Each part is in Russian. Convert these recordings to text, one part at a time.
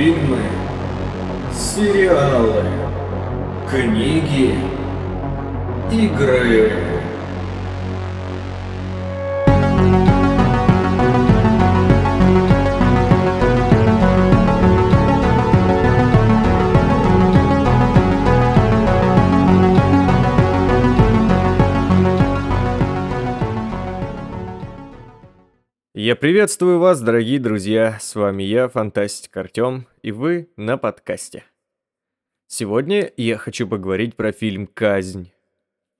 Фильмы, сериалы, книги, игры. Я приветствую вас, дорогие друзья, с вами я, Фантастик Артём, и вы на подкасте. Сегодня я хочу поговорить про фильм «Казнь».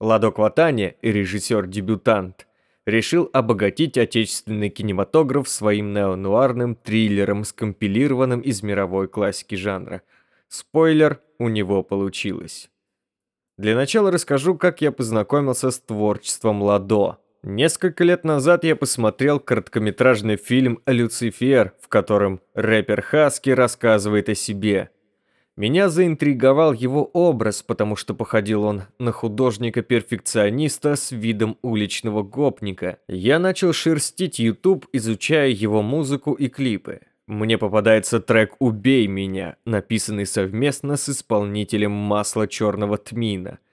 Ладо Кватани, режиссер-дебютант, решил обогатить отечественный кинематограф своим неонуарным триллером, скомпилированным из мировой классики жанра. Спойлер, у него получилось. Для начала расскажу, как я познакомился с творчеством Ладо – Несколько лет назад я посмотрел короткометражный фильм «Люцифер», в котором рэпер Хаски рассказывает о себе. Меня заинтриговал его образ, потому что походил он на художника-перфекциониста с видом уличного гопника. Я начал шерстить YouTube, изучая его музыку и клипы. Мне попадается трек «Убей меня», написанный совместно с исполнителем масла черного тмина –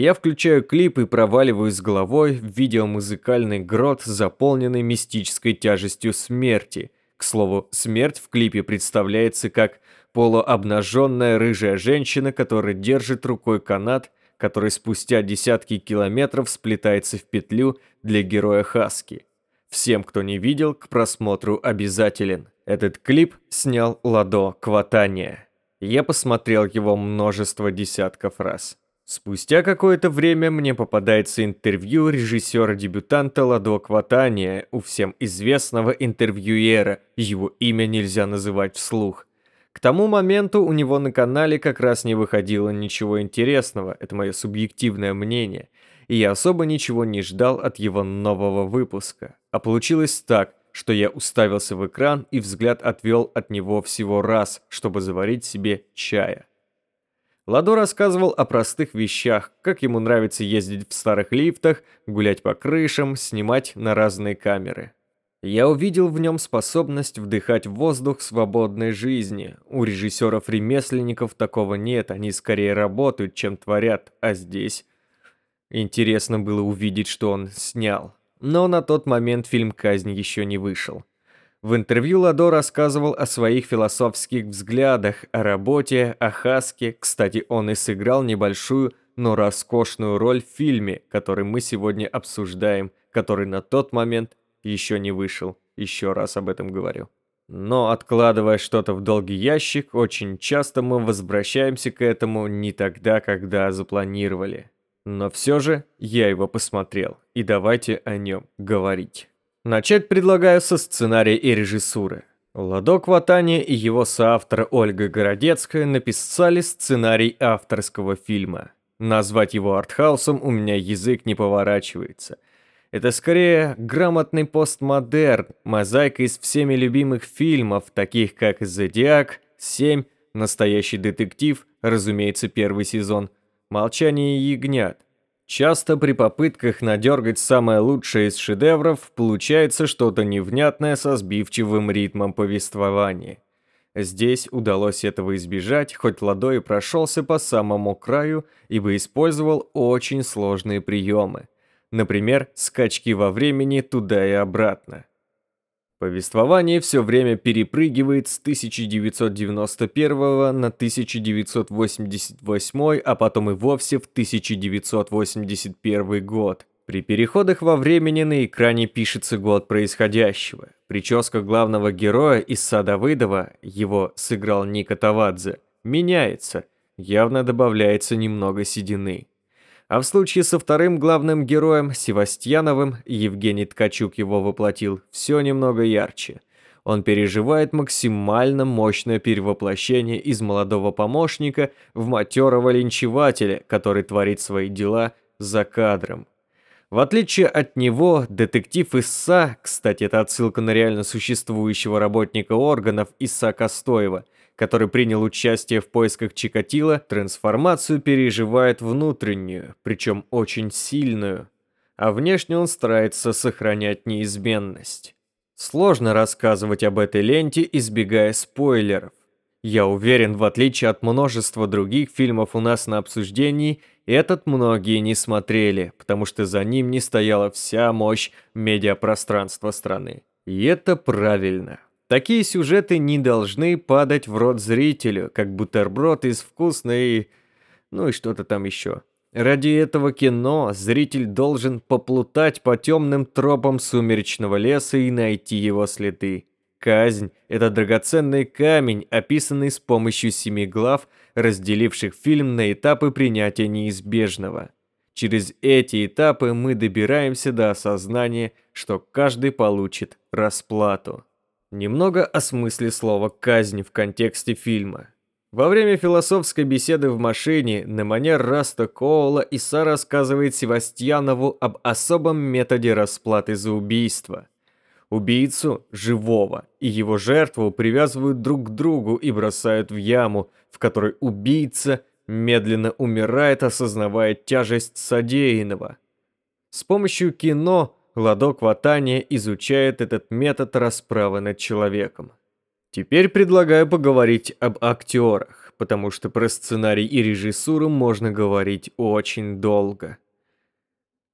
я включаю клип и проваливаюсь головой в видеомузыкальный грот, заполненный мистической тяжестью смерти. К слову, смерть в клипе представляется как полуобнаженная рыжая женщина, которая держит рукой канат, который спустя десятки километров сплетается в петлю для героя Хаски. Всем, кто не видел, к просмотру обязателен. Этот клип снял Ладо Кватания. Я посмотрел его множество десятков раз. Спустя какое-то время мне попадается интервью режиссера-дебютанта Ладо Кватания у всем известного интервьюера, его имя нельзя называть вслух. К тому моменту у него на канале как раз не выходило ничего интересного, это мое субъективное мнение, и я особо ничего не ждал от его нового выпуска. А получилось так, что я уставился в экран и взгляд отвел от него всего раз, чтобы заварить себе чая. Ладо рассказывал о простых вещах, как ему нравится ездить в старых лифтах, гулять по крышам, снимать на разные камеры. Я увидел в нем способность вдыхать воздух свободной жизни. У режиссеров-ремесленников такого нет, они скорее работают, чем творят, а здесь... Интересно было увидеть, что он снял. Но на тот момент фильм «Казнь» еще не вышел. В интервью Ладо рассказывал о своих философских взглядах, о работе, о Хаске. Кстати, он и сыграл небольшую, но роскошную роль в фильме, который мы сегодня обсуждаем, который на тот момент еще не вышел. Еще раз об этом говорю. Но откладывая что-то в долгий ящик, очень часто мы возвращаемся к этому не тогда, когда запланировали. Но все же я его посмотрел, и давайте о нем говорить. Начать предлагаю со сценария и режиссуры. Ладок Ватани и его соавтор Ольга Городецкая написали сценарий авторского фильма. Назвать его артхаусом у меня язык не поворачивается. Это скорее грамотный постмодерн, мозаика из всеми любимых фильмов, таких как «Зодиак», «Семь», «Настоящий детектив», разумеется, первый сезон, «Молчание ягнят». Часто при попытках надергать самое лучшее из шедевров получается что-то невнятное со сбивчивым ритмом повествования. Здесь удалось этого избежать, хоть Ладой прошелся по самому краю, ибо использовал очень сложные приемы. Например, скачки во времени туда и обратно. Повествование все время перепрыгивает с 1991 на 1988, а потом и вовсе в 1981 год. При переходах во времени на экране пишется год происходящего. Прическа главного героя Исса Давыдова, его сыграл Ника Тавадзе, меняется, явно добавляется немного седины. А в случае со вторым главным героем, Севастьяновым, Евгений Ткачук его воплотил, все немного ярче. Он переживает максимально мощное перевоплощение из молодого помощника в матерого линчевателя, который творит свои дела за кадром. В отличие от него, детектив Исса, кстати, это отсылка на реально существующего работника органов Исса Костоева – который принял участие в поисках Чикатила, трансформацию переживает внутреннюю, причем очень сильную, а внешне он старается сохранять неизменность. Сложно рассказывать об этой ленте, избегая спойлеров. Я уверен, в отличие от множества других фильмов у нас на обсуждении, этот многие не смотрели, потому что за ним не стояла вся мощь медиапространства страны. И это правильно. Такие сюжеты не должны падать в рот зрителю, как бутерброд из вкусной... ну и что-то там еще. Ради этого кино зритель должен поплутать по темным тропам сумеречного леса и найти его следы. Казнь – это драгоценный камень, описанный с помощью семи глав, разделивших фильм на этапы принятия неизбежного. Через эти этапы мы добираемся до осознания, что каждый получит расплату. Немного о смысле слова «казнь» в контексте фильма. Во время философской беседы в машине на манер Раста Коула Иса рассказывает Севастьянову об особом методе расплаты за убийство. Убийцу, живого, и его жертву привязывают друг к другу и бросают в яму, в которой убийца медленно умирает, осознавая тяжесть содеянного. С помощью кино Ладок Ватания изучает этот метод расправы над человеком. Теперь предлагаю поговорить об актерах, потому что про сценарий и режиссуру можно говорить очень долго.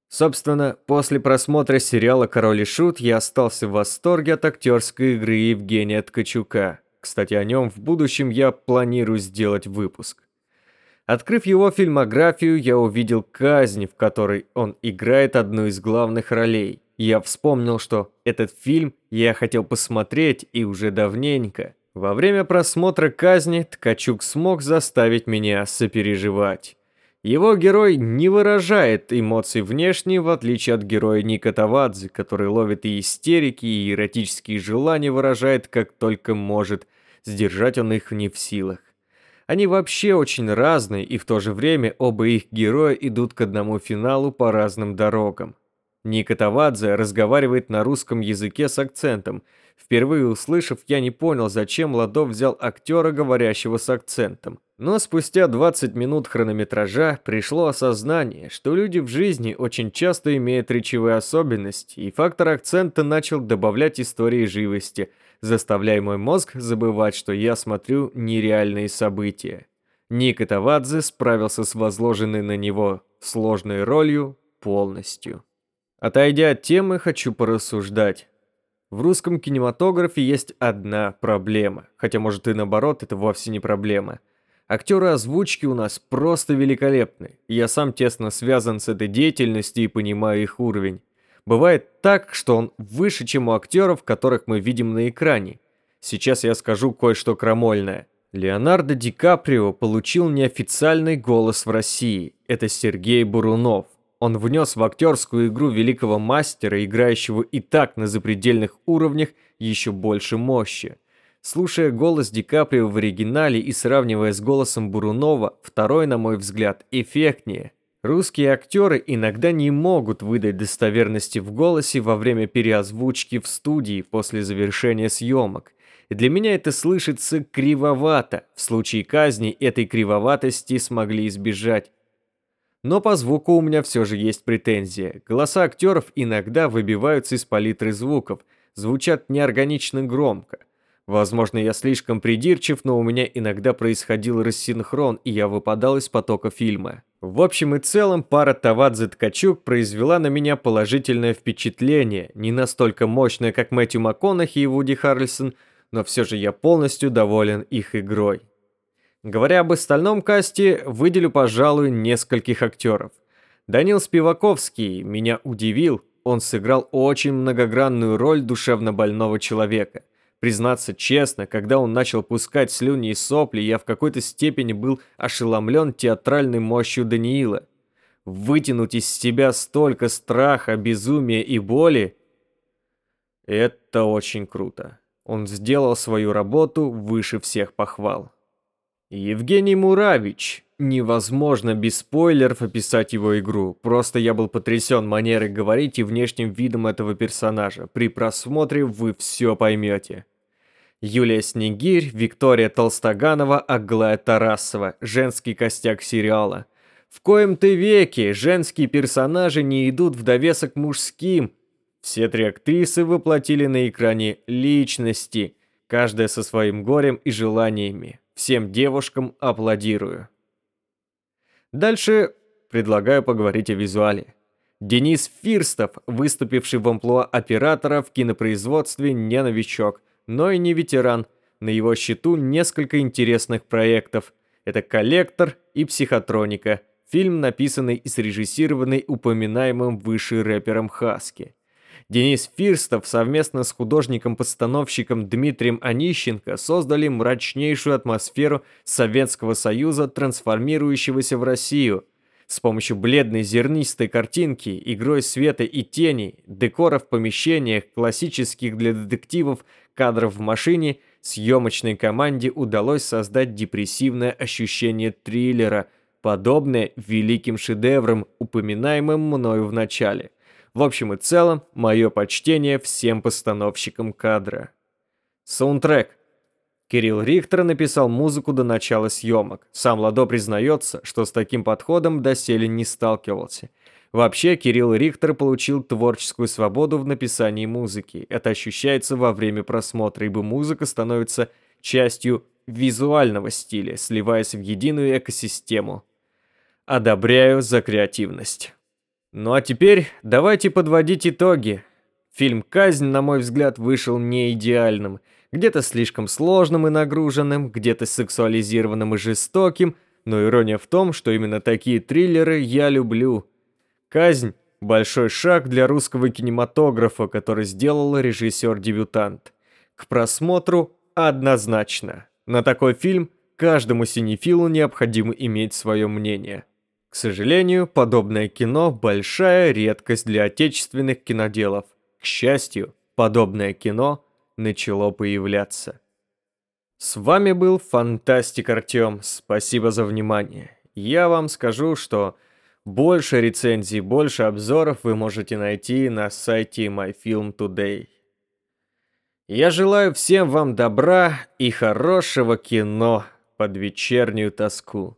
Собственно, после просмотра сериала «Король и Шут» я остался в восторге от актерской игры Евгения Ткачука. Кстати, о нем в будущем я планирую сделать выпуск. Открыв его фильмографию, я увидел казнь, в которой он играет одну из главных ролей я вспомнил, что этот фильм я хотел посмотреть и уже давненько. Во время просмотра казни Ткачук смог заставить меня сопереживать. Его герой не выражает эмоций внешне, в отличие от героя Ника Тавадзе, который ловит и истерики, и эротические желания выражает как только может, сдержать он их не в силах. Они вообще очень разные, и в то же время оба их героя идут к одному финалу по разным дорогам. Ника Тавадзе разговаривает на русском языке с акцентом. Впервые услышав, я не понял, зачем Ладов взял актера, говорящего с акцентом. Но спустя 20 минут хронометража пришло осознание, что люди в жизни очень часто имеют речевые особенности, и фактор акцента начал добавлять истории живости, заставляя мой мозг забывать, что я смотрю нереальные события. Ника Тавадзе справился с возложенной на него сложной ролью полностью. Отойдя от темы, хочу порассуждать. В русском кинематографе есть одна проблема, хотя может и наоборот, это вовсе не проблема. Актеры озвучки у нас просто великолепны. Я сам тесно связан с этой деятельностью и понимаю их уровень. Бывает так, что он выше, чем у актеров, которых мы видим на экране. Сейчас я скажу кое-что крамольное. Леонардо Ди Каприо получил неофициальный голос в России. Это Сергей Бурунов. Он внес в актерскую игру великого мастера, играющего и так на запредельных уровнях, еще больше мощи. Слушая голос Ди Каприо в оригинале и сравнивая с голосом Бурунова, второй, на мой взгляд, эффектнее. Русские актеры иногда не могут выдать достоверности в голосе во время переозвучки в студии после завершения съемок. Для меня это слышится кривовато. В случае казни этой кривоватости смогли избежать. Но по звуку у меня все же есть претензия. Голоса актеров иногда выбиваются из палитры звуков, звучат неорганично громко. Возможно, я слишком придирчив, но у меня иногда происходил рассинхрон, и я выпадал из потока фильма. В общем и целом, пара Тавадзе-Ткачук произвела на меня положительное впечатление, не настолько мощное, как Мэтью МакКонахи и Вуди Харрельсон, но все же я полностью доволен их игрой. Говоря об остальном касте, выделю, пожалуй, нескольких актеров. Данил Спиваковский меня удивил, он сыграл очень многогранную роль душевно больного человека. Признаться честно, когда он начал пускать слюни и сопли, я в какой-то степени был ошеломлен театральной мощью Даниила. Вытянуть из себя столько страха, безумия и боли – это очень круто. Он сделал свою работу выше всех похвал. Евгений Муравич. Невозможно без спойлеров описать его игру. Просто я был потрясен манерой говорить и внешним видом этого персонажа. При просмотре вы все поймете. Юлия Снегирь, Виктория Толстоганова, Аглая Тарасова. Женский костяк сериала. В коем-то веке женские персонажи не идут в довесок мужским. Все три актрисы воплотили на экране личности – каждая со своим горем и желаниями. Всем девушкам аплодирую. Дальше предлагаю поговорить о визуале. Денис Фирстов, выступивший в амплуа оператора в кинопроизводстве, не новичок, но и не ветеран. На его счету несколько интересных проектов. Это «Коллектор» и «Психотроника», фильм, написанный и срежиссированный упоминаемым выше рэпером Хаски. Денис Фирстов совместно с художником-постановщиком Дмитрием Онищенко создали мрачнейшую атмосферу Советского Союза, трансформирующегося в Россию – с помощью бледной зернистой картинки, игрой света и теней, декора в помещениях, классических для детективов кадров в машине, съемочной команде удалось создать депрессивное ощущение триллера, подобное великим шедеврам, упоминаемым мною в начале. В общем и целом, мое почтение всем постановщикам кадра. Саундтрек. Кирилл Рихтер написал музыку до начала съемок. Сам Ладо признается, что с таким подходом доселе не сталкивался. Вообще, Кирилл Рихтер получил творческую свободу в написании музыки. Это ощущается во время просмотра, ибо музыка становится частью визуального стиля, сливаясь в единую экосистему. Одобряю за креативность. Ну а теперь давайте подводить итоги. Фильм «Казнь», на мой взгляд, вышел не идеальным – где-то слишком сложным и нагруженным, где-то сексуализированным и жестоким, но ирония в том, что именно такие триллеры я люблю. «Казнь» — большой шаг для русского кинематографа, который сделал режиссер-дебютант. К просмотру однозначно. На такой фильм каждому синефилу необходимо иметь свое мнение. Сожалению, подобное кино – большая редкость для отечественных киноделов. К счастью, подобное кино – начало появляться. С вами был Фантастик Артем. Спасибо за внимание. Я вам скажу, что больше рецензий, больше обзоров вы можете найти на сайте MyFilm Today. Я желаю всем вам добра и хорошего кино под вечернюю тоску.